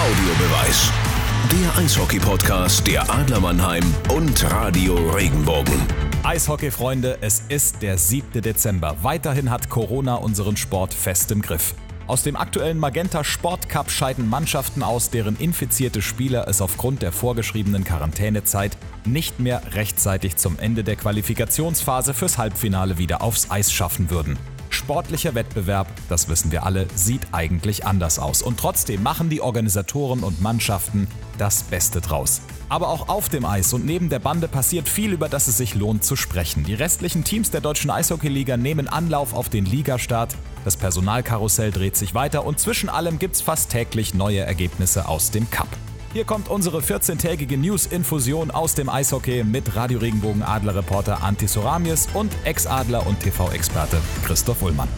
Audiobeweis. Der Eishockey-Podcast der Adler Mannheim und Radio Regenbogen. Eishockey-Freunde, es ist der 7. Dezember. Weiterhin hat Corona unseren Sport fest im Griff. Aus dem aktuellen Magenta Sport Cup scheiden Mannschaften aus, deren infizierte Spieler es aufgrund der vorgeschriebenen Quarantänezeit nicht mehr rechtzeitig zum Ende der Qualifikationsphase fürs Halbfinale wieder aufs Eis schaffen würden. Sportlicher Wettbewerb, das wissen wir alle, sieht eigentlich anders aus. Und trotzdem machen die Organisatoren und Mannschaften das Beste draus. Aber auch auf dem Eis und neben der Bande passiert viel, über das es sich lohnt zu sprechen. Die restlichen Teams der deutschen Eishockeyliga nehmen Anlauf auf den Ligastart. Das Personalkarussell dreht sich weiter und zwischen allem gibt's fast täglich neue Ergebnisse aus dem Cup. Hier kommt unsere 14-tägige News-Infusion aus dem Eishockey mit Radio Regenbogen Adler-Reporter Antti Soramies und Ex-Adler und TV-Experte Christoph Ullmann.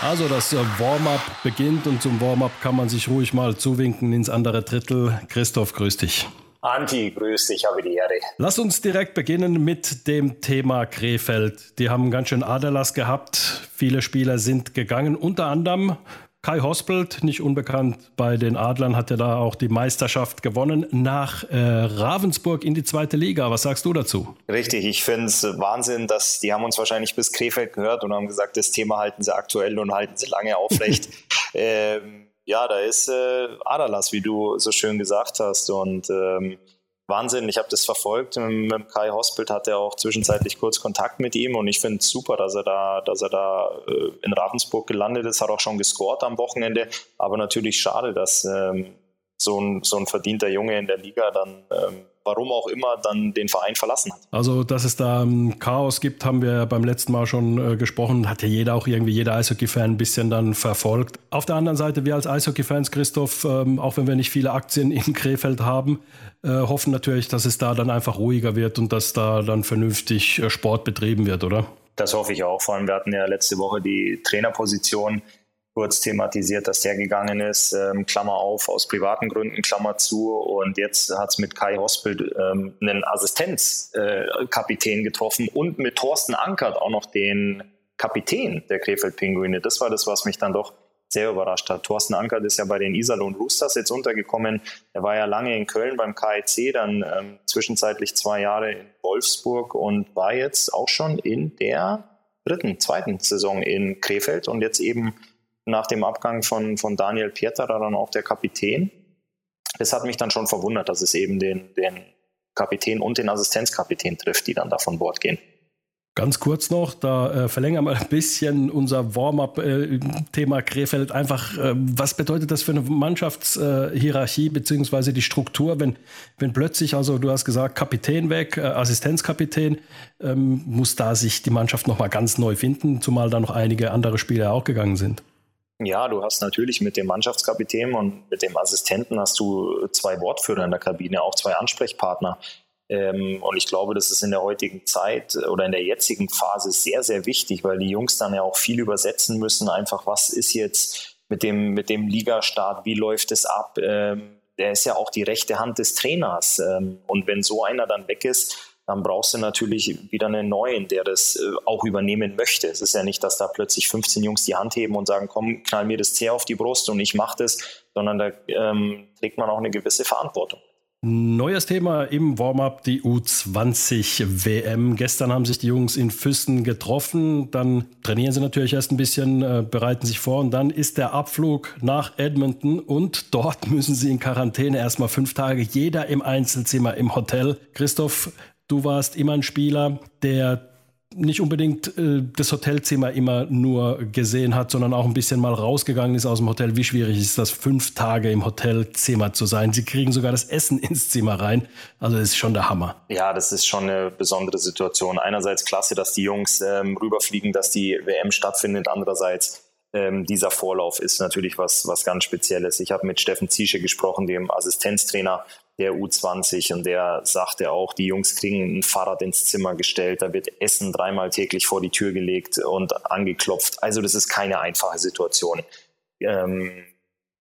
Also das äh, Warm-up beginnt und zum Warm-up kann man sich ruhig mal zuwinken ins andere Drittel. Christoph, grüß dich. Anti, grüß dich, habe die Ehre. Lass uns direkt beginnen mit dem Thema Krefeld. Die haben ganz schön Aderlass gehabt. Viele Spieler sind gegangen, unter anderem Kai Hospelt, nicht unbekannt bei den Adlern, hat ja da auch die Meisterschaft gewonnen nach äh, Ravensburg in die zweite Liga. Was sagst du dazu? Richtig, ich finde es Wahnsinn, dass die haben uns wahrscheinlich bis Krefeld gehört und haben gesagt, das Thema halten sie aktuell und halten sie lange aufrecht. ähm, ja, da ist äh, Adalas, wie du so schön gesagt hast und ähm, Wahnsinn, ich habe das verfolgt. Mit Kai Hospital hat er auch zwischenzeitlich kurz Kontakt mit ihm und ich finde es super, dass er da, dass er da äh, in Ravensburg gelandet ist, hat auch schon gescored am Wochenende. Aber natürlich schade, dass ähm, so, ein, so ein verdienter Junge in der Liga dann ähm, warum auch immer, dann den Verein verlassen hat. Also, dass es da ähm, Chaos gibt, haben wir beim letzten Mal schon äh, gesprochen. Hat ja jeder, auch irgendwie jeder Eishockey-Fan ein bisschen dann verfolgt. Auf der anderen Seite, wir als Eishockey-Fans, Christoph, ähm, auch wenn wir nicht viele Aktien in Krefeld haben, äh, hoffen natürlich, dass es da dann einfach ruhiger wird und dass da dann vernünftig äh, Sport betrieben wird, oder? Das hoffe ich auch. Vor allem, wir hatten ja letzte Woche die Trainerposition kurz thematisiert, dass der gegangen ist, ähm, Klammer auf, aus privaten Gründen, Klammer zu. Und jetzt hat es mit Kai Hospital ähm, einen Assistenzkapitän äh, getroffen und mit Thorsten Ankert auch noch den Kapitän der Krefeld-Pinguine. Das war das, was mich dann doch sehr überrascht hat. Thorsten Ankert ist ja bei den Iserlohn Roosters jetzt untergekommen. Er war ja lange in Köln beim KIC, dann ähm, zwischenzeitlich zwei Jahre in Wolfsburg und war jetzt auch schon in der dritten, zweiten Saison in Krefeld und jetzt eben nach dem Abgang von, von Daniel Pieterer dann auch der Kapitän. Es hat mich dann schon verwundert, dass es eben den, den Kapitän und den Assistenzkapitän trifft, die dann da von Bord gehen. Ganz kurz noch, da äh, verlängern wir ein bisschen unser Warm-up-Thema äh, Krefeld. Einfach, äh, was bedeutet das für eine Mannschaftshierarchie äh, beziehungsweise die Struktur, wenn, wenn plötzlich, also du hast gesagt, Kapitän weg, äh, Assistenzkapitän, ähm, muss da sich die Mannschaft nochmal ganz neu finden, zumal da noch einige andere Spieler auch gegangen sind? Ja, du hast natürlich mit dem Mannschaftskapitän und mit dem Assistenten hast du zwei Wortführer in der Kabine, auch zwei Ansprechpartner. Ähm, und ich glaube, das ist in der heutigen Zeit oder in der jetzigen Phase sehr, sehr wichtig, weil die Jungs dann ja auch viel übersetzen müssen. Einfach, was ist jetzt mit dem, mit dem Ligastart? Wie läuft es ab? Ähm, der ist ja auch die rechte Hand des Trainers. Ähm, und wenn so einer dann weg ist, dann brauchst du natürlich wieder einen neuen, der das äh, auch übernehmen möchte. Es ist ja nicht, dass da plötzlich 15 Jungs die Hand heben und sagen, komm, knall mir das Zehr auf die Brust und ich mache das, sondern da ähm, trägt man auch eine gewisse Verantwortung. Neues Thema im Warm-up, die U20 WM. Gestern haben sich die Jungs in Füssen getroffen. Dann trainieren sie natürlich erst ein bisschen, äh, bereiten sich vor und dann ist der Abflug nach Edmonton und dort müssen sie in Quarantäne erstmal fünf Tage, jeder im Einzelzimmer im Hotel. Christoph, Du warst immer ein Spieler, der nicht unbedingt äh, das Hotelzimmer immer nur gesehen hat, sondern auch ein bisschen mal rausgegangen ist aus dem Hotel. Wie schwierig ist das, fünf Tage im Hotelzimmer zu sein? Sie kriegen sogar das Essen ins Zimmer rein. Also das ist schon der Hammer. Ja, das ist schon eine besondere Situation. Einerseits klasse, dass die Jungs ähm, rüberfliegen, dass die WM stattfindet. Andererseits ähm, dieser Vorlauf ist natürlich was, was ganz Spezielles. Ich habe mit Steffen Ziesche gesprochen, dem Assistenztrainer der U20 und der sagte auch, die Jungs kriegen ein Fahrrad ins Zimmer gestellt, da wird Essen dreimal täglich vor die Tür gelegt und angeklopft. Also das ist keine einfache Situation. Ähm,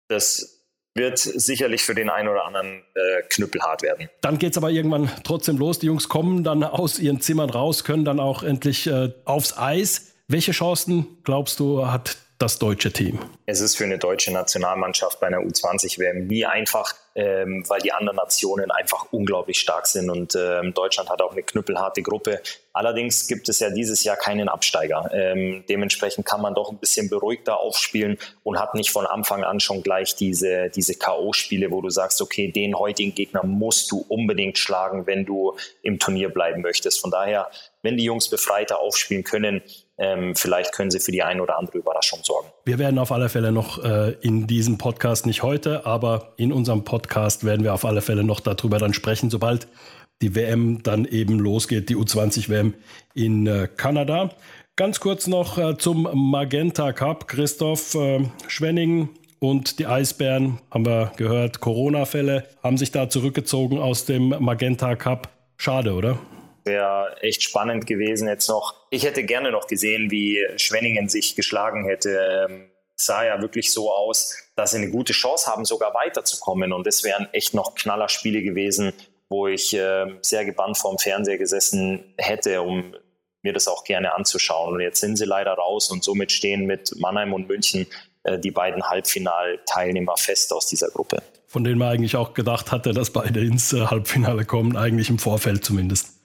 das wird sicherlich für den einen oder anderen äh, knüppelhart werden. Dann geht es aber irgendwann trotzdem los. Die Jungs kommen dann aus ihren Zimmern raus, können dann auch endlich äh, aufs Eis. Welche Chancen, glaubst du, hat das deutsche Team? Es ist für eine deutsche Nationalmannschaft bei einer U20-WM nie einfach, ähm, weil die anderen Nationen einfach unglaublich stark sind und ähm, Deutschland hat auch eine knüppelharte Gruppe. Allerdings gibt es ja dieses Jahr keinen Absteiger. Ähm, dementsprechend kann man doch ein bisschen beruhigter aufspielen und hat nicht von Anfang an schon gleich diese, diese K.O.-Spiele, wo du sagst, okay, den heutigen Gegner musst du unbedingt schlagen, wenn du im Turnier bleiben möchtest. Von daher, wenn die Jungs befreiter aufspielen können, ähm, vielleicht können sie für die eine oder andere Überraschung sorgen. Wir werden auf alle Fälle noch äh, in diesem Podcast, nicht heute, aber in unserem Podcast werden wir auf alle Fälle noch darüber dann sprechen, sobald die WM dann eben losgeht, die U20-WM in äh, Kanada. Ganz kurz noch äh, zum Magenta Cup. Christoph äh, Schwenning und die Eisbären, haben wir gehört, Corona-Fälle, haben sich da zurückgezogen aus dem Magenta Cup. Schade, oder? Wäre echt spannend gewesen jetzt noch. Ich hätte gerne noch gesehen, wie Schwenningen sich geschlagen hätte. Ähm, sah ja wirklich so aus, dass sie eine gute Chance haben, sogar weiterzukommen. Und es wären echt noch Knallerspiele gewesen, wo ich äh, sehr gebannt vorm Fernseher gesessen hätte, um mir das auch gerne anzuschauen. Und jetzt sind sie leider raus und somit stehen mit Mannheim und München äh, die beiden Halbfinalteilnehmer fest aus dieser Gruppe. Von denen man eigentlich auch gedacht hatte, dass beide ins äh, Halbfinale kommen, eigentlich im Vorfeld zumindest.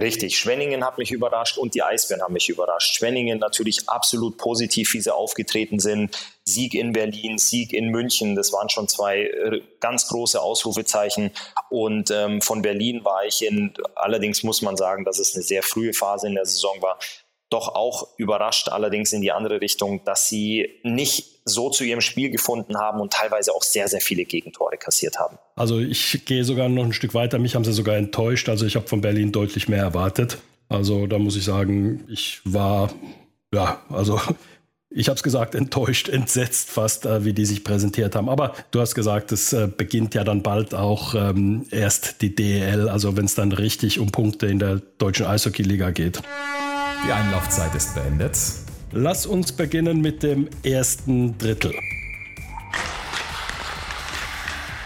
Richtig, Schwenningen hat mich überrascht und die Eisbären haben mich überrascht. Schwenningen natürlich absolut positiv, wie sie aufgetreten sind. Sieg in Berlin, Sieg in München, das waren schon zwei äh, ganz große Ausrufezeichen. Und ähm, von Berlin war ich in, allerdings muss man sagen, dass es eine sehr frühe Phase in der Saison war, doch auch überrascht, allerdings in die andere Richtung, dass sie nicht so zu ihrem Spiel gefunden haben und teilweise auch sehr, sehr viele Gegentore kassiert haben. Also ich gehe sogar noch ein Stück weiter. Mich haben sie sogar enttäuscht. Also ich habe von Berlin deutlich mehr erwartet. Also da muss ich sagen, ich war, ja, also ich habe es gesagt, enttäuscht, entsetzt fast, äh, wie die sich präsentiert haben. Aber du hast gesagt, es äh, beginnt ja dann bald auch ähm, erst die DEL, also wenn es dann richtig um Punkte in der deutschen Eishockey-Liga geht. Die Einlaufzeit ist beendet. Lass uns beginnen mit dem ersten Drittel.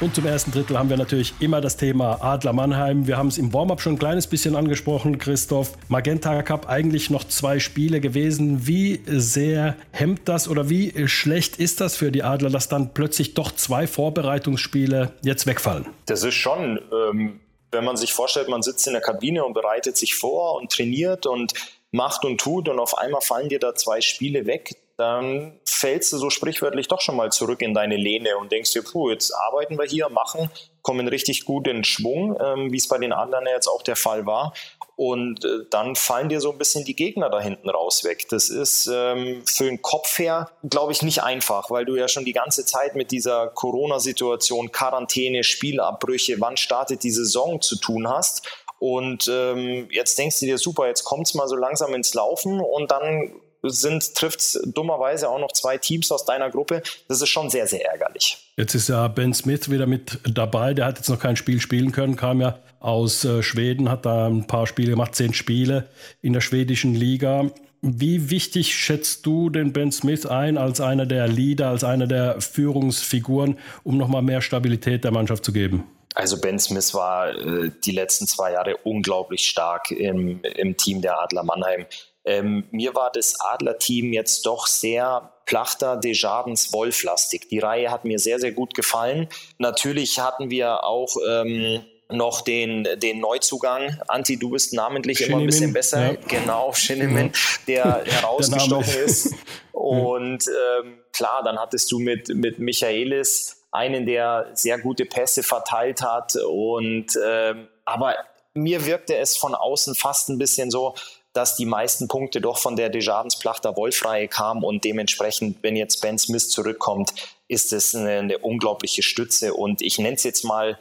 Und zum ersten Drittel haben wir natürlich immer das Thema Adler Mannheim. Wir haben es im Warm-up schon ein kleines bisschen angesprochen, Christoph. Magenta Cup eigentlich noch zwei Spiele gewesen. Wie sehr hemmt das oder wie schlecht ist das für die Adler, dass dann plötzlich doch zwei Vorbereitungsspiele jetzt wegfallen? Das ist schon, ähm, wenn man sich vorstellt, man sitzt in der Kabine und bereitet sich vor und trainiert und macht und tut und auf einmal fallen dir da zwei Spiele weg, dann fällst du so sprichwörtlich doch schon mal zurück in deine Lehne und denkst dir, puh, jetzt arbeiten wir hier, machen, kommen richtig gut in Schwung, ähm, wie es bei den anderen jetzt auch der Fall war. Und äh, dann fallen dir so ein bisschen die Gegner da hinten raus weg. Das ist ähm, für den Kopf her, glaube ich, nicht einfach, weil du ja schon die ganze Zeit mit dieser Corona-Situation, Quarantäne, Spielabbrüche, wann startet die Saison zu tun hast. Und ähm, jetzt denkst du dir, super, jetzt kommt es mal so langsam ins Laufen und dann sind, trifft dummerweise auch noch zwei Teams aus deiner Gruppe. Das ist schon sehr, sehr ärgerlich. Jetzt ist ja Ben Smith wieder mit dabei. Der hat jetzt noch kein Spiel spielen können, kam ja aus äh, Schweden, hat da ein paar Spiele gemacht, zehn Spiele in der schwedischen Liga. Wie wichtig schätzt du den Ben Smith ein als einer der Leader, als einer der Führungsfiguren, um nochmal mehr Stabilität der Mannschaft zu geben? Also Ben Smith war äh, die letzten zwei Jahre unglaublich stark im, im Team der Adler Mannheim. Ähm, mir war das Adler-Team jetzt doch sehr Plachter, Desjardins, Wolflastig. Die Reihe hat mir sehr, sehr gut gefallen. Natürlich hatten wir auch ähm, noch den, den Neuzugang. Anti, du bist namentlich Shinnimin, immer ein bisschen besser. Ja. Genau, Shinnimin, der herausgestochen ist. Und ähm, klar, dann hattest du mit, mit Michaelis einen, der sehr gute Pässe verteilt hat. Und ähm, aber mir wirkte es von außen fast ein bisschen so, dass die meisten Punkte doch von der Desjardins Plachter Wolfreihe kamen und dementsprechend, wenn jetzt Ben Smith zurückkommt, ist es eine, eine unglaubliche Stütze und ich nenne es jetzt mal äh,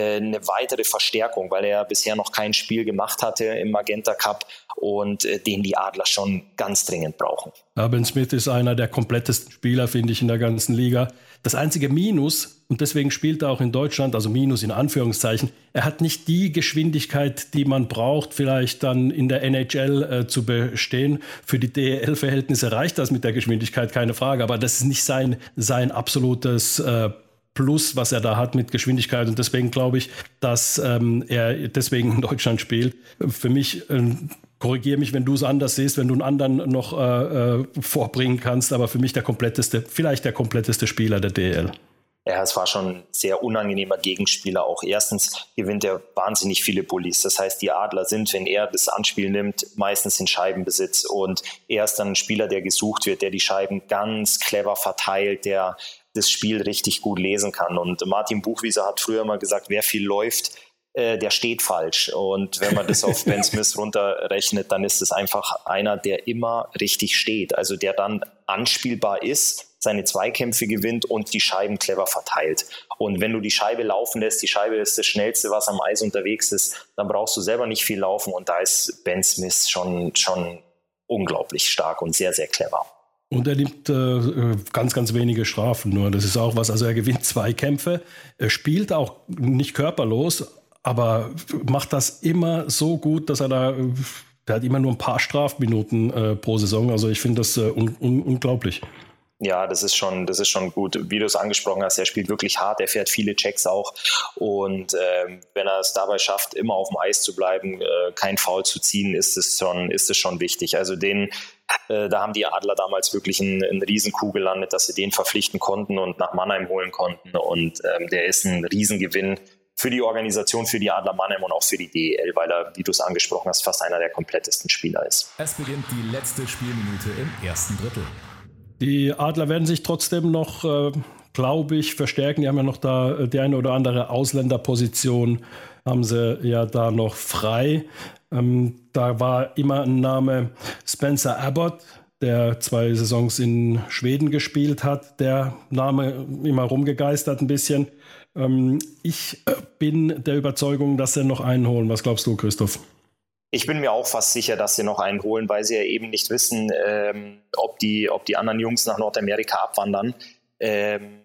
eine weitere Verstärkung, weil er bisher noch kein Spiel gemacht hatte im Magenta Cup und äh, den die Adler schon ganz dringend brauchen. Ja, ben Smith ist einer der komplettesten Spieler, finde ich, in der ganzen Liga. Das einzige Minus, und deswegen spielt er auch in Deutschland, also Minus in Anführungszeichen, er hat nicht die Geschwindigkeit, die man braucht, vielleicht dann in der NHL äh, zu bestehen. Für die DEL-Verhältnisse reicht das mit der Geschwindigkeit, keine Frage, aber das ist nicht sein, sein absolutes äh, Plus, was er da hat mit Geschwindigkeit. Und deswegen glaube ich, dass ähm, er deswegen in Deutschland spielt. Für mich ein korrigiere mich, wenn du es anders siehst, wenn du einen anderen noch äh, äh, vorbringen kannst, aber für mich der kompletteste, vielleicht der kompletteste Spieler der DL. Ja, es war schon ein sehr unangenehmer Gegenspieler. Auch erstens gewinnt er wahnsinnig viele Bullies. Das heißt, die Adler sind, wenn er das Anspiel nimmt, meistens in Scheibenbesitz. Und er ist dann ein Spieler, der gesucht wird, der die Scheiben ganz clever verteilt, der das Spiel richtig gut lesen kann. Und Martin Buchwieser hat früher mal gesagt, wer viel läuft, äh, der steht falsch. Und wenn man das auf Ben Smith runterrechnet, dann ist es einfach einer, der immer richtig steht. Also der dann anspielbar ist, seine Zweikämpfe gewinnt und die Scheiben clever verteilt. Und wenn du die Scheibe laufen lässt, die Scheibe ist das Schnellste, was am Eis unterwegs ist, dann brauchst du selber nicht viel laufen. Und da ist Ben Smith schon, schon unglaublich stark und sehr, sehr clever. Und er nimmt äh, ganz, ganz wenige Strafen nur. Das ist auch was. Also er gewinnt zwei Kämpfe, er spielt auch nicht körperlos, aber macht das immer so gut, dass er da, der hat immer nur ein paar Strafminuten äh, pro Saison. Also ich finde das äh, un un unglaublich. Ja, das ist schon, das ist schon gut. Wie du es angesprochen hast, er spielt wirklich hart, er fährt viele Checks auch. Und ähm, wenn er es dabei schafft, immer auf dem Eis zu bleiben, äh, kein Foul zu ziehen, ist es schon, ist es schon wichtig. Also den, äh, da haben die Adler damals wirklich einen, einen Riesenkuh gelandet, dass sie den verpflichten konnten und nach Mannheim holen konnten. Und ähm, der ist ein Riesengewinn für die Organisation, für die Adler Mannheim und auch für die DEL, weil er, wie du es angesprochen hast, fast einer der komplettesten Spieler ist. Es beginnt die letzte Spielminute im ersten Drittel. Die Adler werden sich trotzdem noch, äh, glaube ich, verstärken. Die haben ja noch da äh, die eine oder andere Ausländerposition, haben sie ja da noch frei. Ähm, da war immer ein Name Spencer Abbott, der zwei Saisons in Schweden gespielt hat. Der Name immer rumgegeistert ein bisschen. Ähm, ich bin der Überzeugung, dass sie noch einen holen. Was glaubst du, Christoph? Ich bin mir auch fast sicher, dass sie noch einen holen, weil sie ja eben nicht wissen, ähm, ob, die, ob die anderen Jungs nach Nordamerika abwandern. Ähm,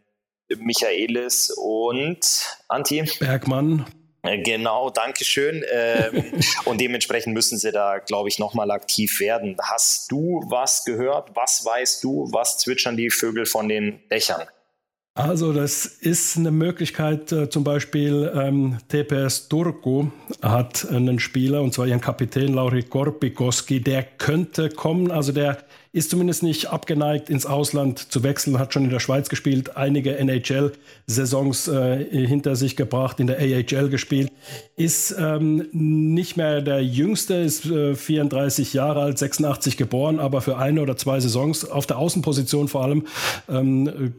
Michaelis und Anti. Bergmann. Genau, danke schön. Ähm, und dementsprechend müssen sie da, glaube ich, nochmal aktiv werden. Hast du was gehört? Was weißt du? Was zwitschern die Vögel von den Dächern? Also das ist eine Möglichkeit, äh, zum Beispiel ähm, TPS Turku hat einen Spieler, und zwar ihren Kapitän Lauri Korpikoski, der könnte kommen, also der ist zumindest nicht abgeneigt, ins Ausland zu wechseln, hat schon in der Schweiz gespielt, einige NHL-Saisons äh, hinter sich gebracht, in der AHL gespielt, ist ähm, nicht mehr der Jüngste, ist äh, 34 Jahre alt, 86 geboren, aber für eine oder zwei Saisons auf der Außenposition vor allem ähm,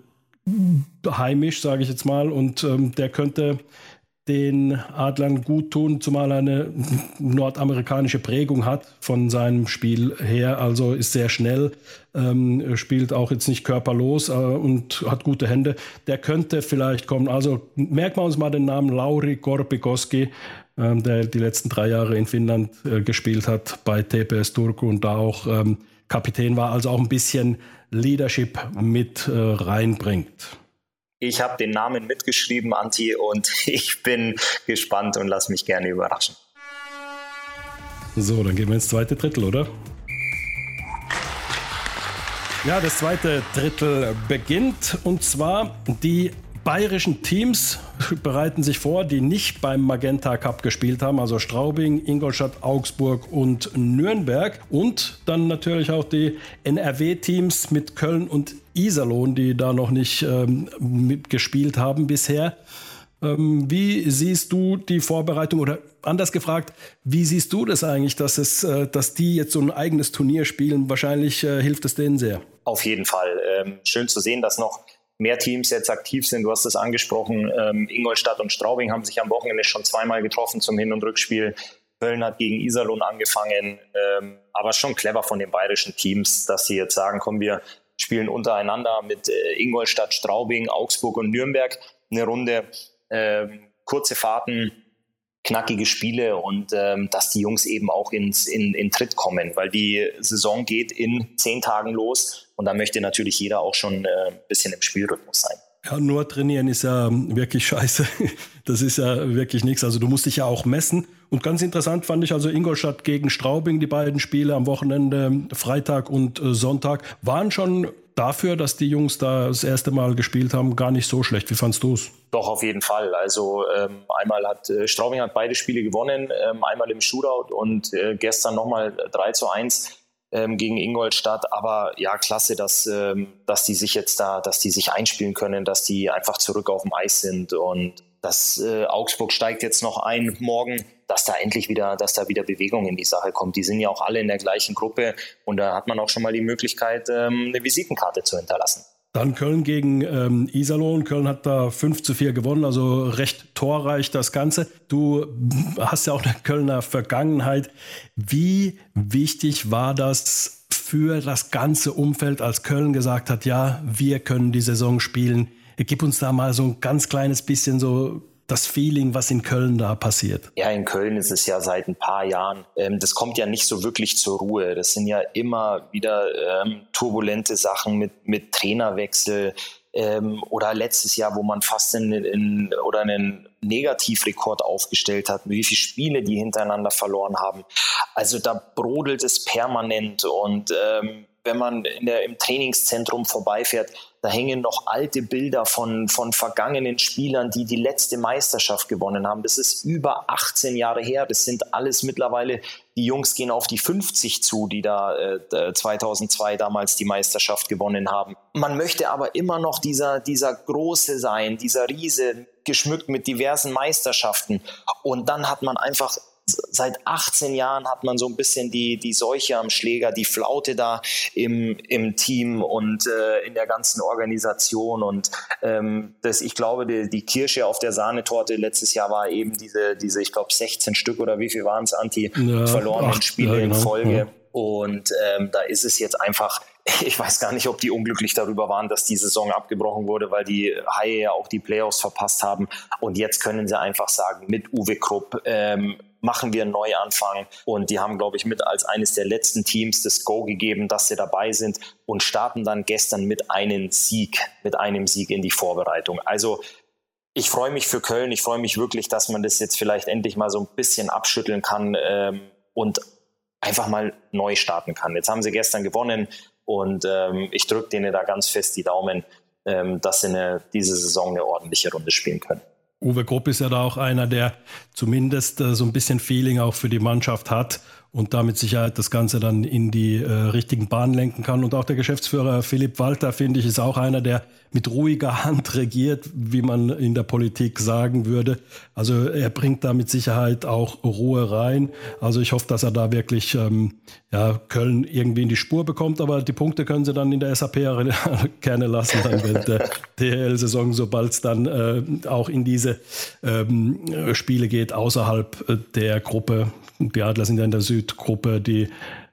heimisch, sage ich jetzt mal, und ähm, der könnte den Adlern gut tun, zumal er eine nordamerikanische Prägung hat von seinem Spiel her, also ist sehr schnell, ähm, spielt auch jetzt nicht körperlos äh, und hat gute Hände. Der könnte vielleicht kommen. Also merken wir uns mal den Namen Lauri Korpikoski, ähm, der die letzten drei Jahre in Finnland äh, gespielt hat bei TPS Turku und da auch ähm, Kapitän war, also auch ein bisschen Leadership mit äh, reinbringt. Ich habe den Namen mitgeschrieben, Anti, und ich bin gespannt und lass mich gerne überraschen. So, dann gehen wir ins zweite Drittel, oder? Ja, das zweite Drittel beginnt und zwar die bayerischen Teams bereiten sich vor, die nicht beim Magenta Cup gespielt haben, also Straubing, Ingolstadt, Augsburg und Nürnberg. Und dann natürlich auch die NRW-Teams mit Köln und Iserlohn, die da noch nicht ähm, gespielt haben bisher. Ähm, wie siehst du die Vorbereitung oder anders gefragt, wie siehst du das eigentlich, dass, es, äh, dass die jetzt so ein eigenes Turnier spielen? Wahrscheinlich äh, hilft es denen sehr. Auf jeden Fall. Ähm, schön zu sehen, dass noch mehr Teams jetzt aktiv sind. Du hast es angesprochen, ähm, Ingolstadt und Straubing haben sich am Wochenende schon zweimal getroffen zum Hin- und Rückspiel. Köln hat gegen Iserlohn angefangen, ähm, aber schon clever von den bayerischen Teams, dass sie jetzt sagen, komm, wir spielen untereinander mit äh, Ingolstadt, Straubing, Augsburg und Nürnberg eine Runde. Ähm, kurze Fahrten, knackige Spiele und ähm, dass die Jungs eben auch ins, in, in Tritt kommen, weil die Saison geht in zehn Tagen los und da möchte natürlich jeder auch schon äh, ein bisschen im Spielrhythmus sein. Ja, nur trainieren ist ja wirklich scheiße. Das ist ja wirklich nichts. Also du musst dich ja auch messen. Und ganz interessant fand ich also Ingolstadt gegen Straubing, die beiden Spiele am Wochenende, Freitag und äh, Sonntag, waren schon dafür, dass die Jungs da das erste Mal gespielt haben, gar nicht so schlecht. Wie fandst du es? Doch, auf jeden Fall. Also ähm, einmal hat äh, Straubing hat beide Spiele gewonnen, ähm, einmal im Shootout und äh, gestern nochmal 3 zu 1 ähm, gegen Ingolstadt. Aber ja, klasse, dass, ähm, dass die sich jetzt da, dass die sich einspielen können, dass die einfach zurück auf dem Eis sind und dass äh, Augsburg steigt jetzt noch ein morgen, dass da endlich wieder, dass da wieder Bewegung in die Sache kommt. Die sind ja auch alle in der gleichen Gruppe und da hat man auch schon mal die Möglichkeit, ähm, eine Visitenkarte zu hinterlassen. Dann Köln gegen ähm, Iserlohn. Köln hat da 5 zu 4 gewonnen, also recht torreich das Ganze. Du hast ja auch eine Kölner Vergangenheit. Wie wichtig war das für das ganze Umfeld, als Köln gesagt hat, ja, wir können die Saison spielen? Gib uns da mal so ein ganz kleines bisschen so das Feeling, was in Köln da passiert? Ja, in Köln ist es ja seit ein paar Jahren, ähm, das kommt ja nicht so wirklich zur Ruhe. Das sind ja immer wieder ähm, turbulente Sachen mit, mit Trainerwechsel ähm, oder letztes Jahr, wo man fast in, in, oder einen Negativrekord aufgestellt hat, wie viele Spiele die hintereinander verloren haben. Also da brodelt es permanent und ähm, wenn man in der, im Trainingszentrum vorbeifährt, da hängen noch alte Bilder von, von vergangenen Spielern, die die letzte Meisterschaft gewonnen haben. Das ist über 18 Jahre her. Das sind alles mittlerweile, die Jungs gehen auf die 50 zu, die da äh, 2002 damals die Meisterschaft gewonnen haben. Man möchte aber immer noch dieser, dieser Große sein, dieser Riese, geschmückt mit diversen Meisterschaften. Und dann hat man einfach seit 18 Jahren hat man so ein bisschen die, die Seuche am Schläger, die Flaute da im, im Team und äh, in der ganzen Organisation. Und ähm, das, ich glaube, die, die Kirsche auf der Sahnetorte letztes Jahr war eben diese, diese ich glaube, 16 Stück oder wie viel waren es, Anti, ja, verlorenen acht, Spiele ja, genau, in Folge. Ja. Und ähm, da ist es jetzt einfach, ich weiß gar nicht, ob die unglücklich darüber waren, dass die Saison abgebrochen wurde, weil die Haie ja auch die Playoffs verpasst haben. Und jetzt können sie einfach sagen, mit Uwe Krupp, ähm, machen wir einen Neuanfang. Und die haben, glaube ich, mit als eines der letzten Teams das Go gegeben, dass sie dabei sind und starten dann gestern mit einem Sieg, mit einem Sieg in die Vorbereitung. Also ich freue mich für Köln. Ich freue mich wirklich, dass man das jetzt vielleicht endlich mal so ein bisschen abschütteln kann ähm, und einfach mal neu starten kann. Jetzt haben sie gestern gewonnen und ähm, ich drücke denen da ganz fest die Daumen, ähm, dass sie eine, diese Saison eine ordentliche Runde spielen können. Uwe Grupp ist ja da auch einer, der zumindest äh, so ein bisschen Feeling auch für die Mannschaft hat und damit Sicherheit das Ganze dann in die äh, richtigen Bahnen lenken kann. Und auch der Geschäftsführer Philipp Walter, finde ich, ist auch einer, der mit ruhiger Hand regiert, wie man in der Politik sagen würde. Also er bringt da mit Sicherheit auch Ruhe rein. Also ich hoffe, dass er da wirklich ähm, ja, Köln irgendwie in die Spur bekommt. Aber die Punkte können sie dann in der SAP gerne lassen, dann während der DL-Saison, sobald es dann äh, auch in diese ähm, Spiele geht, außerhalb äh, der Gruppe die Adler sind ja in der Südgruppe, die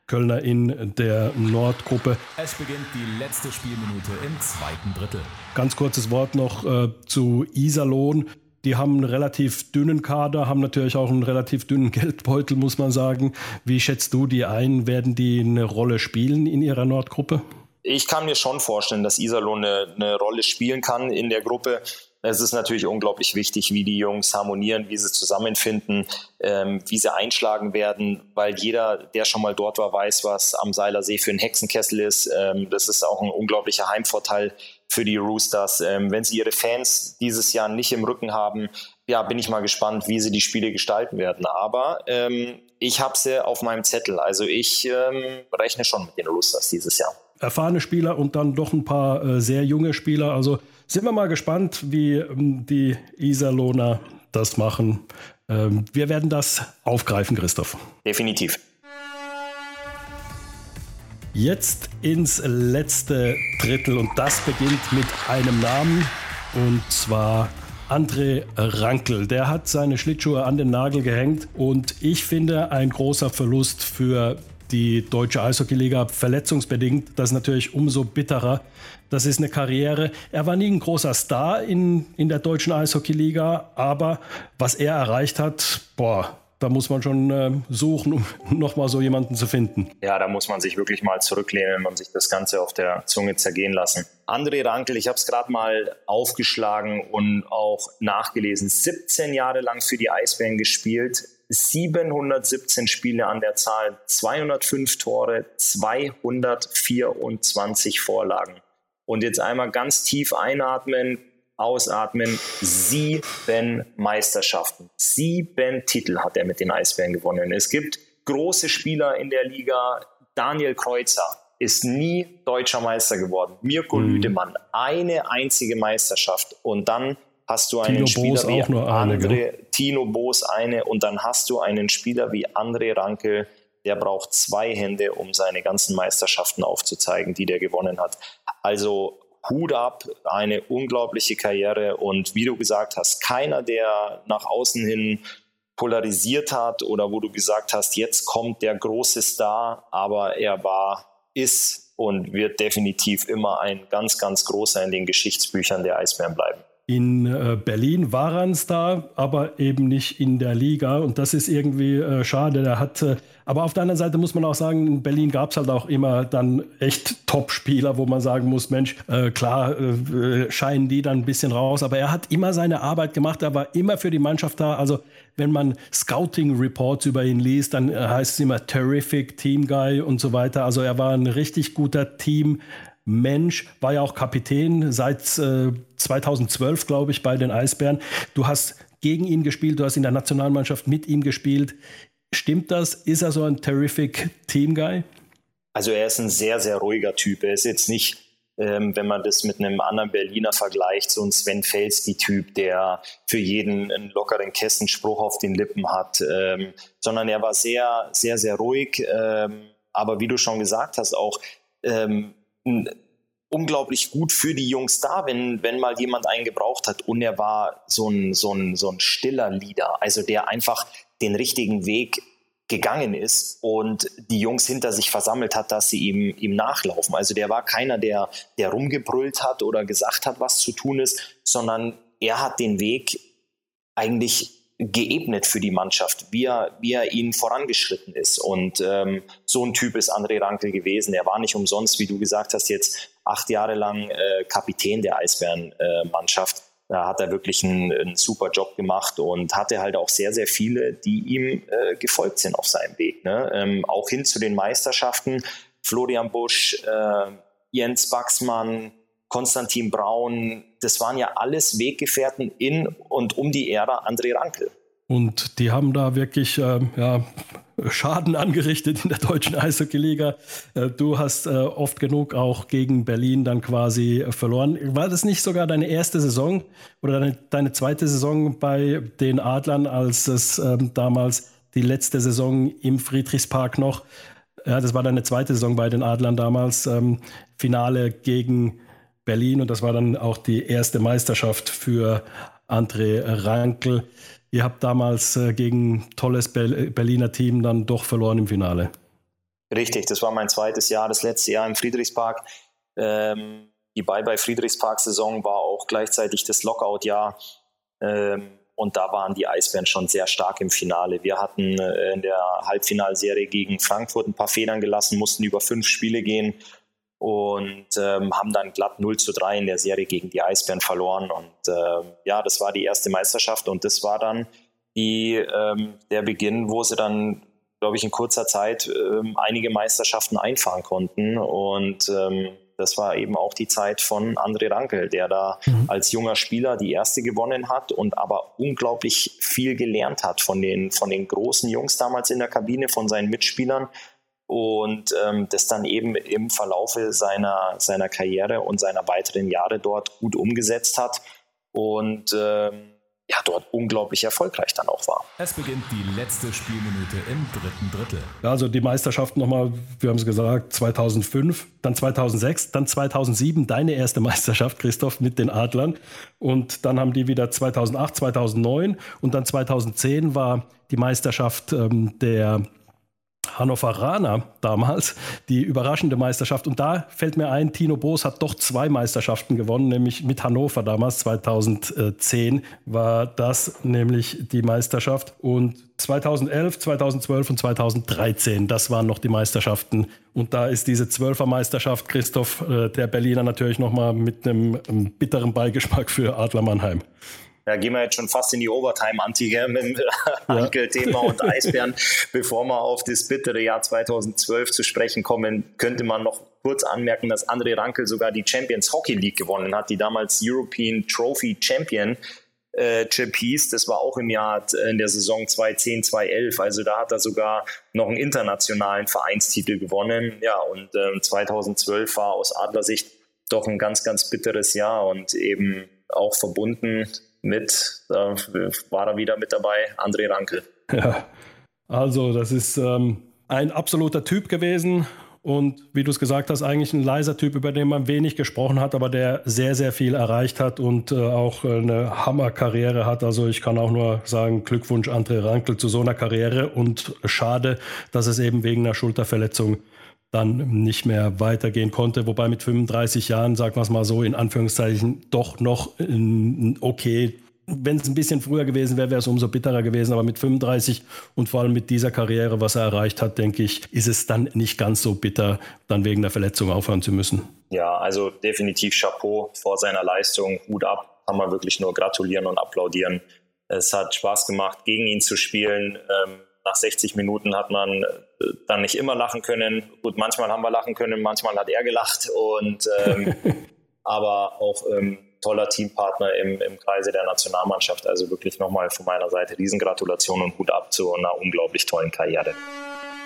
Kölner in der Nordgruppe. Es beginnt die letzte Spielminute im zweiten Drittel. Ganz kurzes Wort noch äh, zu Iserlohn. Die haben einen relativ dünnen Kader, haben natürlich auch einen relativ dünnen Geldbeutel, muss man sagen. Wie schätzt du die ein? Werden die eine Rolle spielen in ihrer Nordgruppe? Ich kann mir schon vorstellen, dass Iserlohn eine, eine Rolle spielen kann in der Gruppe. Es ist natürlich unglaublich wichtig, wie die Jungs harmonieren, wie sie zusammenfinden, ähm, wie sie einschlagen werden, weil jeder, der schon mal dort war, weiß, was am Seiler See für ein Hexenkessel ist. Ähm, das ist auch ein unglaublicher Heimvorteil für die Roosters. Ähm, wenn sie ihre Fans dieses Jahr nicht im Rücken haben, ja, bin ich mal gespannt, wie sie die Spiele gestalten werden. Aber ähm, ich habe sie auf meinem Zettel. Also ich ähm, rechne schon mit den Roosters dieses Jahr. Erfahrene Spieler und dann doch ein paar äh, sehr junge Spieler. Also sind wir mal gespannt, wie ähm, die Iserlohner das machen. Ähm, wir werden das aufgreifen, Christoph. Definitiv. Jetzt ins letzte Drittel und das beginnt mit einem Namen und zwar André Rankel. Der hat seine Schlittschuhe an den Nagel gehängt und ich finde ein großer Verlust für die deutsche Eishockeyliga verletzungsbedingt. Das ist natürlich umso bitterer. Das ist eine Karriere. Er war nie ein großer Star in, in der deutschen Eishockeyliga, aber was er erreicht hat, boah, da muss man schon äh, suchen, um nochmal so jemanden zu finden. Ja, da muss man sich wirklich mal zurücklehnen und sich das Ganze auf der Zunge zergehen lassen. André Rankel, ich habe es gerade mal aufgeschlagen und auch nachgelesen. 17 Jahre lang für die Eisbären gespielt, 717 Spiele an der Zahl, 205 Tore, 224 Vorlagen. Und jetzt einmal ganz tief einatmen, ausatmen. Sieben Meisterschaften, sieben Titel hat er mit den Eisbären gewonnen. Es gibt große Spieler in der Liga. Daniel Kreuzer ist nie deutscher Meister geworden. Mirko mhm. Lüdemann, eine einzige Meisterschaft. Und dann hast du einen Tino Spieler Boos wie eine, André, Tino Boos eine und dann hast du einen Spieler wie André Ranke, der braucht zwei Hände, um seine ganzen Meisterschaften aufzuzeigen, die der gewonnen hat. Also Hut ab, eine unglaubliche Karriere und wie du gesagt hast, keiner, der nach außen hin polarisiert hat oder wo du gesagt hast, jetzt kommt der große Star, aber er war, ist und wird definitiv immer ein ganz, ganz großer in den Geschichtsbüchern der Eisbären bleiben. In äh, Berlin war ein Star, aber eben nicht in der Liga. Und das ist irgendwie äh, schade. Der hat, äh, aber auf der anderen Seite muss man auch sagen, in Berlin gab es halt auch immer dann echt Top-Spieler, wo man sagen muss, Mensch, äh, klar äh, scheinen die dann ein bisschen raus. Aber er hat immer seine Arbeit gemacht. Er war immer für die Mannschaft da. Also wenn man Scouting-Reports über ihn liest, dann heißt es immer Terrific Team Guy und so weiter. Also er war ein richtig guter Team. Mensch, war ja auch Kapitän seit äh, 2012, glaube ich, bei den Eisbären. Du hast gegen ihn gespielt, du hast in der Nationalmannschaft mit ihm gespielt. Stimmt das? Ist er so ein terrific Team Guy? Also er ist ein sehr, sehr ruhiger Typ. Er ist jetzt nicht, ähm, wenn man das mit einem anderen Berliner vergleicht, so ein Sven Felski-Typ, der für jeden einen lockeren Kessenspruch auf den Lippen hat, ähm, sondern er war sehr, sehr, sehr ruhig. Ähm, aber wie du schon gesagt hast, auch ähm, unglaublich gut für die Jungs da, wenn, wenn mal jemand einen gebraucht hat. Und er war so ein, so ein, so ein stiller Leader, also der einfach den richtigen Weg gegangen ist und die Jungs hinter sich versammelt hat, dass sie ihm, ihm nachlaufen. Also der war keiner, der, der rumgebrüllt hat oder gesagt hat, was zu tun ist, sondern er hat den Weg eigentlich geebnet für die Mannschaft, wie er, wie er ihnen vorangeschritten ist. Und ähm, so ein Typ ist André Rankel gewesen. Er war nicht umsonst, wie du gesagt hast, jetzt acht Jahre lang äh, Kapitän der Eisbären-Mannschaft. Äh, da hat er wirklich einen, einen, super Job gemacht und hatte halt auch sehr, sehr viele, die ihm äh, gefolgt sind auf seinem Weg. Ne? Ähm, auch hin zu den Meisterschaften. Florian Busch, äh, Jens Baxmann, Konstantin Braun, das waren ja alles Weggefährten in und um die Ära André Rankel. Und die haben da wirklich äh, ja, Schaden angerichtet in der deutschen Eishockey-Liga. Äh, du hast äh, oft genug auch gegen Berlin dann quasi verloren. War das nicht sogar deine erste Saison oder deine, deine zweite Saison bei den Adlern, als es ähm, damals die letzte Saison im Friedrichspark noch, ja, das war deine zweite Saison bei den Adlern damals, ähm, Finale gegen Berlin und das war dann auch die erste Meisterschaft für André Rankel. Ihr habt damals äh, gegen tolles Berliner Team dann doch verloren im Finale. Richtig, das war mein zweites Jahr, das letzte Jahr im Friedrichspark. Ähm, die Bye-Bye-Friedrichspark-Saison war auch gleichzeitig das Lockout-Jahr. Ähm, und da waren die Eisbären schon sehr stark im Finale. Wir hatten äh, in der Halbfinalserie gegen Frankfurt ein paar Federn gelassen, mussten über fünf Spiele gehen und ähm, haben dann glatt 0 zu 3 in der Serie gegen die Eisbären verloren. Und ähm, ja, das war die erste Meisterschaft und das war dann die, ähm, der Beginn, wo sie dann, glaube ich, in kurzer Zeit ähm, einige Meisterschaften einfahren konnten. Und ähm, das war eben auch die Zeit von André Rankel, der da mhm. als junger Spieler die erste gewonnen hat und aber unglaublich viel gelernt hat von den, von den großen Jungs damals in der Kabine, von seinen Mitspielern und ähm, das dann eben im Verlaufe seiner, seiner Karriere und seiner weiteren Jahre dort gut umgesetzt hat und ähm, ja, dort unglaublich erfolgreich dann auch war. Es beginnt die letzte Spielminute im dritten Drittel. Also die Meisterschaft nochmal, wir haben es gesagt, 2005, dann 2006, dann 2007 deine erste Meisterschaft, Christoph, mit den Adlern. Und dann haben die wieder 2008, 2009 und dann 2010 war die Meisterschaft ähm, der Hannoveraner damals, die überraschende Meisterschaft. Und da fällt mir ein, Tino Boos hat doch zwei Meisterschaften gewonnen, nämlich mit Hannover damals, 2010 war das nämlich die Meisterschaft. Und 2011, 2012 und 2013, das waren noch die Meisterschaften. Und da ist diese Zwölfer-Meisterschaft, Christoph, äh, der Berliner natürlich nochmal mit einem, einem bitteren Beigeschmack für Adler Mannheim. Da gehen wir jetzt schon fast in die Overtime-Anti mit dem Ankel-Thema und Eisbären. Bevor wir auf das bittere Jahr 2012 zu sprechen kommen, könnte man noch kurz anmerken, dass André Rankel sogar die Champions Hockey League gewonnen hat, die damals European Trophy Champion äh, Chip hieß. Das war auch im Jahr äh, in der Saison 2010, 2011. Also da hat er sogar noch einen internationalen Vereinstitel gewonnen. Ja, und äh, 2012 war aus Adlersicht doch ein ganz, ganz bitteres Jahr und eben auch verbunden mit, äh, war er wieder mit dabei, André Rankel. Ja, also das ist ähm, ein absoluter Typ gewesen und wie du es gesagt hast, eigentlich ein leiser Typ, über den man wenig gesprochen hat, aber der sehr, sehr viel erreicht hat und äh, auch eine Hammerkarriere hat. Also ich kann auch nur sagen, Glückwunsch André Rankel zu so einer Karriere und schade, dass es eben wegen einer Schulterverletzung dann nicht mehr weitergehen konnte. Wobei mit 35 Jahren, sagen wir es mal so, in Anführungszeichen doch noch ein okay wenn es ein bisschen früher gewesen wäre, wäre es umso bitterer gewesen. Aber mit 35 und vor allem mit dieser Karriere, was er erreicht hat, denke ich, ist es dann nicht ganz so bitter, dann wegen der Verletzung aufhören zu müssen. Ja, also definitiv Chapeau vor seiner Leistung. Hut ab, kann man wirklich nur gratulieren und applaudieren. Es hat Spaß gemacht, gegen ihn zu spielen. Ähm, nach 60 Minuten hat man dann nicht immer lachen können. Gut, manchmal haben wir lachen können, manchmal hat er gelacht. Und ähm, aber auch ähm, toller Teampartner im, im Kreise der Nationalmannschaft. Also wirklich nochmal von meiner Seite Riesengratulation und Hut ab zu einer unglaublich tollen Karriere.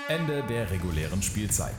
Ende der regulären Spielzeit.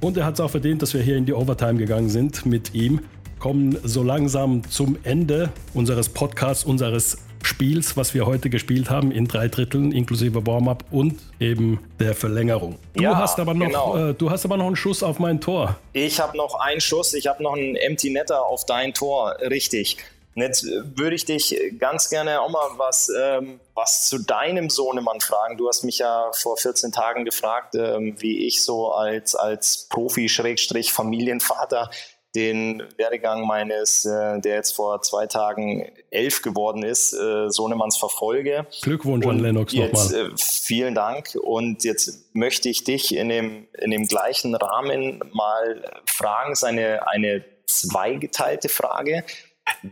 Und er hat es auch verdient, dass wir hier in die Overtime gegangen sind mit ihm. Kommen so langsam zum Ende unseres Podcasts, unseres Spiels, was wir heute gespielt haben, in drei Dritteln, inklusive Warm-up und eben der Verlängerung. Du, ja, hast aber noch, genau. äh, du hast aber noch einen Schuss auf mein Tor. Ich habe noch einen Schuss, ich habe noch einen Empty Netter auf dein Tor, richtig. Und jetzt würde ich dich ganz gerne auch mal was, ähm, was zu deinem Sohnemann fragen. Du hast mich ja vor 14 Tagen gefragt, ähm, wie ich so als, als Profi-Familienvater den Werdegang meines, äh, der jetzt vor zwei Tagen elf geworden ist, äh, Sohnemanns verfolge. Glückwunsch Und an Lennox nochmal. Äh, vielen Dank. Und jetzt möchte ich dich in dem, in dem gleichen Rahmen mal fragen, seine eine zweigeteilte Frage.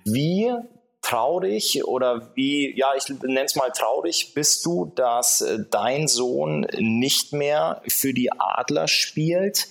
Wie traurig oder wie, ja, ich nenne es mal traurig, bist du, dass äh, dein Sohn nicht mehr für die Adler spielt?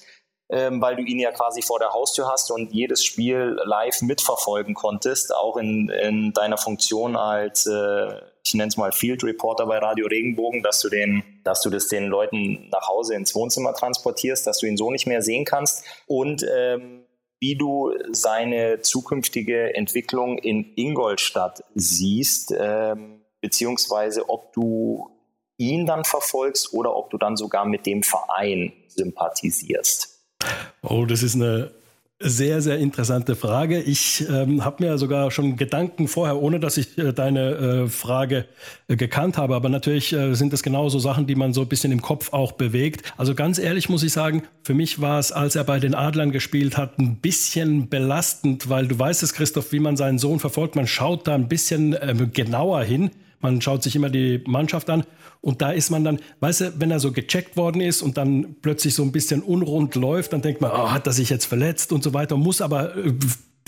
Ähm, weil du ihn ja quasi vor der Haustür hast und jedes Spiel live mitverfolgen konntest, auch in, in deiner Funktion als, äh, ich nenne es mal Field Reporter bei Radio Regenbogen, dass du den, dass du das den Leuten nach Hause ins Wohnzimmer transportierst, dass du ihn so nicht mehr sehen kannst und ähm, wie du seine zukünftige Entwicklung in Ingolstadt siehst, ähm, beziehungsweise ob du ihn dann verfolgst oder ob du dann sogar mit dem Verein sympathisierst. Oh, das ist eine sehr, sehr interessante Frage. Ich ähm, habe mir sogar schon Gedanken vorher, ohne dass ich äh, deine äh, Frage äh, gekannt habe. Aber natürlich äh, sind das genauso Sachen, die man so ein bisschen im Kopf auch bewegt. Also ganz ehrlich muss ich sagen, für mich war es, als er bei den Adlern gespielt hat, ein bisschen belastend, weil du weißt es, Christoph, wie man seinen Sohn verfolgt. Man schaut da ein bisschen ähm, genauer hin. Man schaut sich immer die Mannschaft an und da ist man dann, weißt du, wenn er so gecheckt worden ist und dann plötzlich so ein bisschen unrund läuft, dann denkt man, oh, hat er sich jetzt verletzt und so weiter, muss aber äh,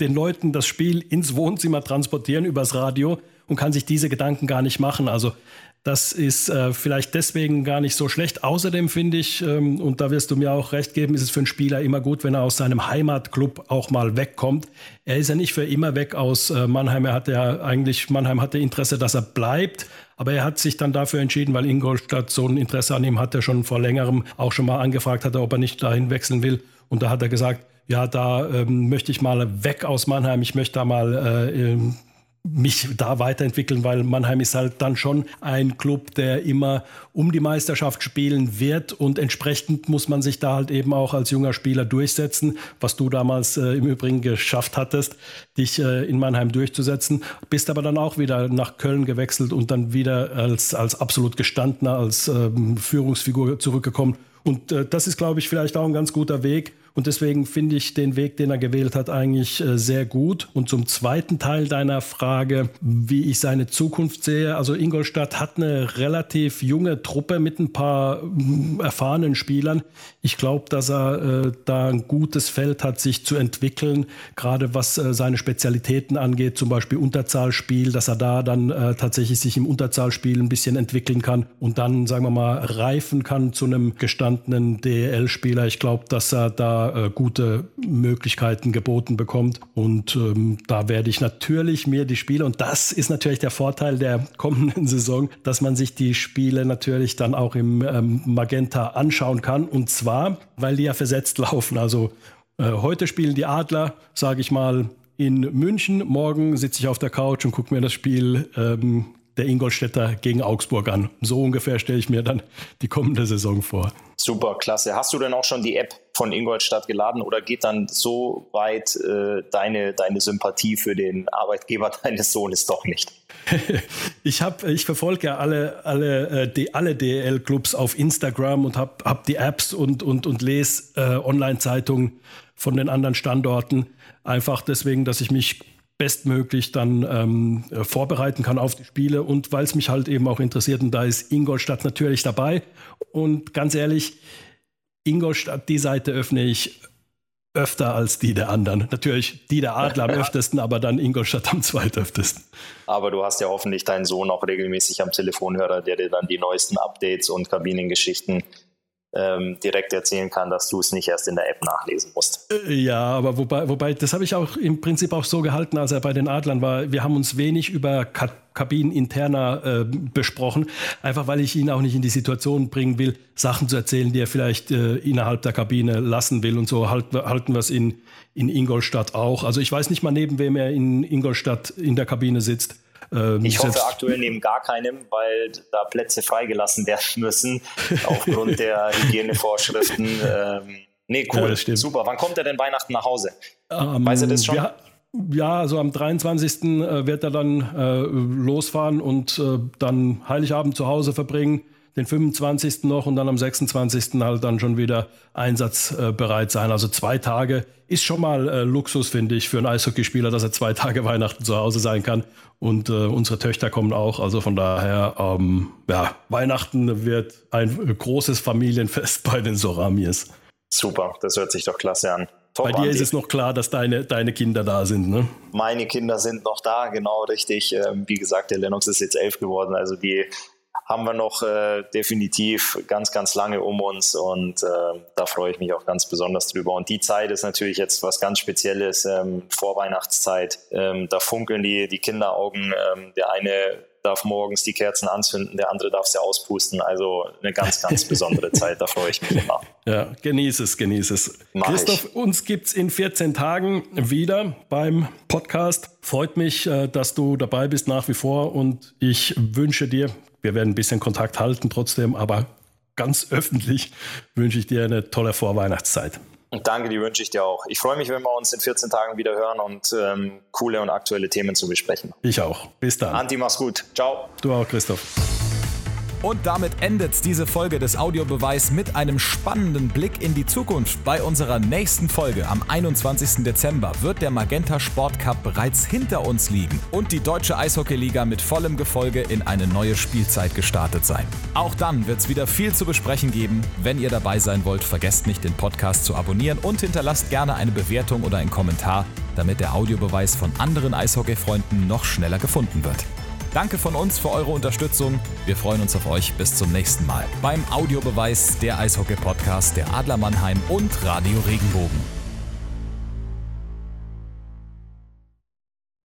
den Leuten das Spiel ins Wohnzimmer transportieren übers Radio und kann sich diese Gedanken gar nicht machen. Also das ist äh, vielleicht deswegen gar nicht so schlecht. Außerdem finde ich, ähm, und da wirst du mir auch recht geben, ist es für einen Spieler immer gut, wenn er aus seinem Heimatclub auch mal wegkommt. Er ist ja nicht für immer weg aus äh, Mannheim. Er hatte ja eigentlich, Mannheim hatte Interesse, dass er bleibt. Aber er hat sich dann dafür entschieden, weil Ingolstadt so ein Interesse an ihm hatte, schon vor längerem auch schon mal angefragt hatte, ob er nicht dahin wechseln will. Und da hat er gesagt, ja, da ähm, möchte ich mal weg aus Mannheim. Ich möchte da mal äh, mich da weiterentwickeln, weil Mannheim ist halt dann schon ein Club, der immer um die Meisterschaft spielen wird und entsprechend muss man sich da halt eben auch als junger Spieler durchsetzen, was du damals äh, im Übrigen geschafft hattest, dich äh, in Mannheim durchzusetzen, bist aber dann auch wieder nach Köln gewechselt und dann wieder als, als absolut gestandener, als ähm, Führungsfigur zurückgekommen. Und äh, das ist, glaube ich, vielleicht auch ein ganz guter Weg, und deswegen finde ich den Weg, den er gewählt hat, eigentlich äh, sehr gut. Und zum zweiten Teil deiner Frage, wie ich seine Zukunft sehe. Also Ingolstadt hat eine relativ junge Truppe mit ein paar mm, erfahrenen Spielern. Ich glaube, dass er äh, da ein gutes Feld hat, sich zu entwickeln, gerade was äh, seine Spezialitäten angeht, zum Beispiel Unterzahlspiel, dass er da dann äh, tatsächlich sich im Unterzahlspiel ein bisschen entwickeln kann und dann, sagen wir mal, reifen kann zu einem gestandenen DEL-Spieler. Ich glaube, dass er da äh, gute Möglichkeiten geboten bekommt. Und ähm, da werde ich natürlich mir die Spiele, und das ist natürlich der Vorteil der kommenden Saison, dass man sich die Spiele natürlich dann auch im ähm, Magenta anschauen kann. Und zwar, weil die ja versetzt laufen. Also äh, heute spielen die Adler, sage ich mal, in München. Morgen sitze ich auf der Couch und gucke mir das Spiel ähm, der Ingolstädter gegen Augsburg an. So ungefähr stelle ich mir dann die kommende Saison vor. Super, klasse. Hast du denn auch schon die App von Ingolstadt geladen oder geht dann so weit äh, deine, deine Sympathie für den Arbeitgeber deines Sohnes doch nicht? ich, hab, ich verfolge ja alle, alle, äh, die, alle DL-Clubs auf Instagram und habe hab die Apps und, und, und lese äh, Online-Zeitungen von den anderen Standorten. Einfach deswegen, dass ich mich bestmöglich dann ähm, äh, vorbereiten kann auf die Spiele und weil es mich halt eben auch interessiert und da ist Ingolstadt natürlich dabei und ganz ehrlich, Ingolstadt, die Seite öffne ich öfter als die der anderen. Natürlich die der Adler am öftesten, aber dann Ingolstadt am zweitöftesten. Aber du hast ja hoffentlich deinen Sohn auch regelmäßig am Telefonhörer, der dir dann die neuesten Updates und Kabinengeschichten direkt erzählen kann, dass du es nicht erst in der App nachlesen musst. Äh, ja, aber wobei, wobei das habe ich auch im Prinzip auch so gehalten, als er bei den Adlern war. Wir haben uns wenig über Ka Kabineninterner äh, besprochen, einfach weil ich ihn auch nicht in die Situation bringen will, Sachen zu erzählen, die er vielleicht äh, innerhalb der Kabine lassen will. Und so halt, halten wir es in, in Ingolstadt auch. Also ich weiß nicht mal, neben wem er in Ingolstadt in der Kabine sitzt. Ähm, ich hoffe aktuell neben gar keinem, weil da Plätze freigelassen werden müssen aufgrund der Hygienevorschriften. Ähm, nee, cool, ja, super. Wann kommt er denn Weihnachten nach Hause? Ähm, Weiß er das schon? Ja, ja, also am 23. Äh, wird er dann äh, losfahren und äh, dann Heiligabend zu Hause verbringen den 25. noch und dann am 26. halt dann schon wieder einsatzbereit sein. Also zwei Tage ist schon mal äh, Luxus, finde ich, für einen Eishockeyspieler, dass er zwei Tage Weihnachten zu Hause sein kann. Und äh, unsere Töchter kommen auch. Also von daher, ähm, ja, Weihnachten wird ein großes Familienfest bei den Soramies. Super, das hört sich doch klasse an. Top, Bei dir Andi. ist es noch klar, dass deine, deine Kinder da sind, ne? Meine Kinder sind noch da, genau richtig. Ähm, wie gesagt, der Lennox ist jetzt elf geworden, also die haben wir noch äh, definitiv ganz, ganz lange um uns und äh, da freue ich mich auch ganz besonders drüber. Und die Zeit ist natürlich jetzt was ganz Spezielles, ähm, Vorweihnachtszeit. Ähm, da funkeln die, die Kinderaugen. Ähm, der eine darf morgens die Kerzen anzünden, der andere darf sie auspusten. Also eine ganz, ganz besondere Zeit, da freue ich mich immer. Ja, genieße es, genieße es. Mach Christoph, ich. uns gibt es in 14 Tagen wieder beim Podcast. Freut mich, äh, dass du dabei bist nach wie vor und ich wünsche dir wir werden ein bisschen Kontakt halten trotzdem, aber ganz öffentlich wünsche ich dir eine tolle Vorweihnachtszeit. Und danke, die wünsche ich dir auch. Ich freue mich, wenn wir uns in 14 Tagen wieder hören und ähm, coole und aktuelle Themen zu besprechen. Ich auch. Bis dann. Anti, mach's gut. Ciao. Du auch, Christoph. Und damit endet diese Folge des Audiobeweis mit einem spannenden Blick in die Zukunft. Bei unserer nächsten Folge am 21. Dezember wird der Magenta Sport Cup bereits hinter uns liegen und die Deutsche Eishockeyliga mit vollem Gefolge in eine neue Spielzeit gestartet sein. Auch dann wird es wieder viel zu besprechen geben. Wenn ihr dabei sein wollt, vergesst nicht, den Podcast zu abonnieren und hinterlasst gerne eine Bewertung oder einen Kommentar, damit der Audiobeweis von anderen Eishockey-Freunden noch schneller gefunden wird. Danke von uns für eure Unterstützung. Wir freuen uns auf euch. Bis zum nächsten Mal beim Audiobeweis der Eishockey-Podcast der Adler Mannheim und Radio Regenbogen.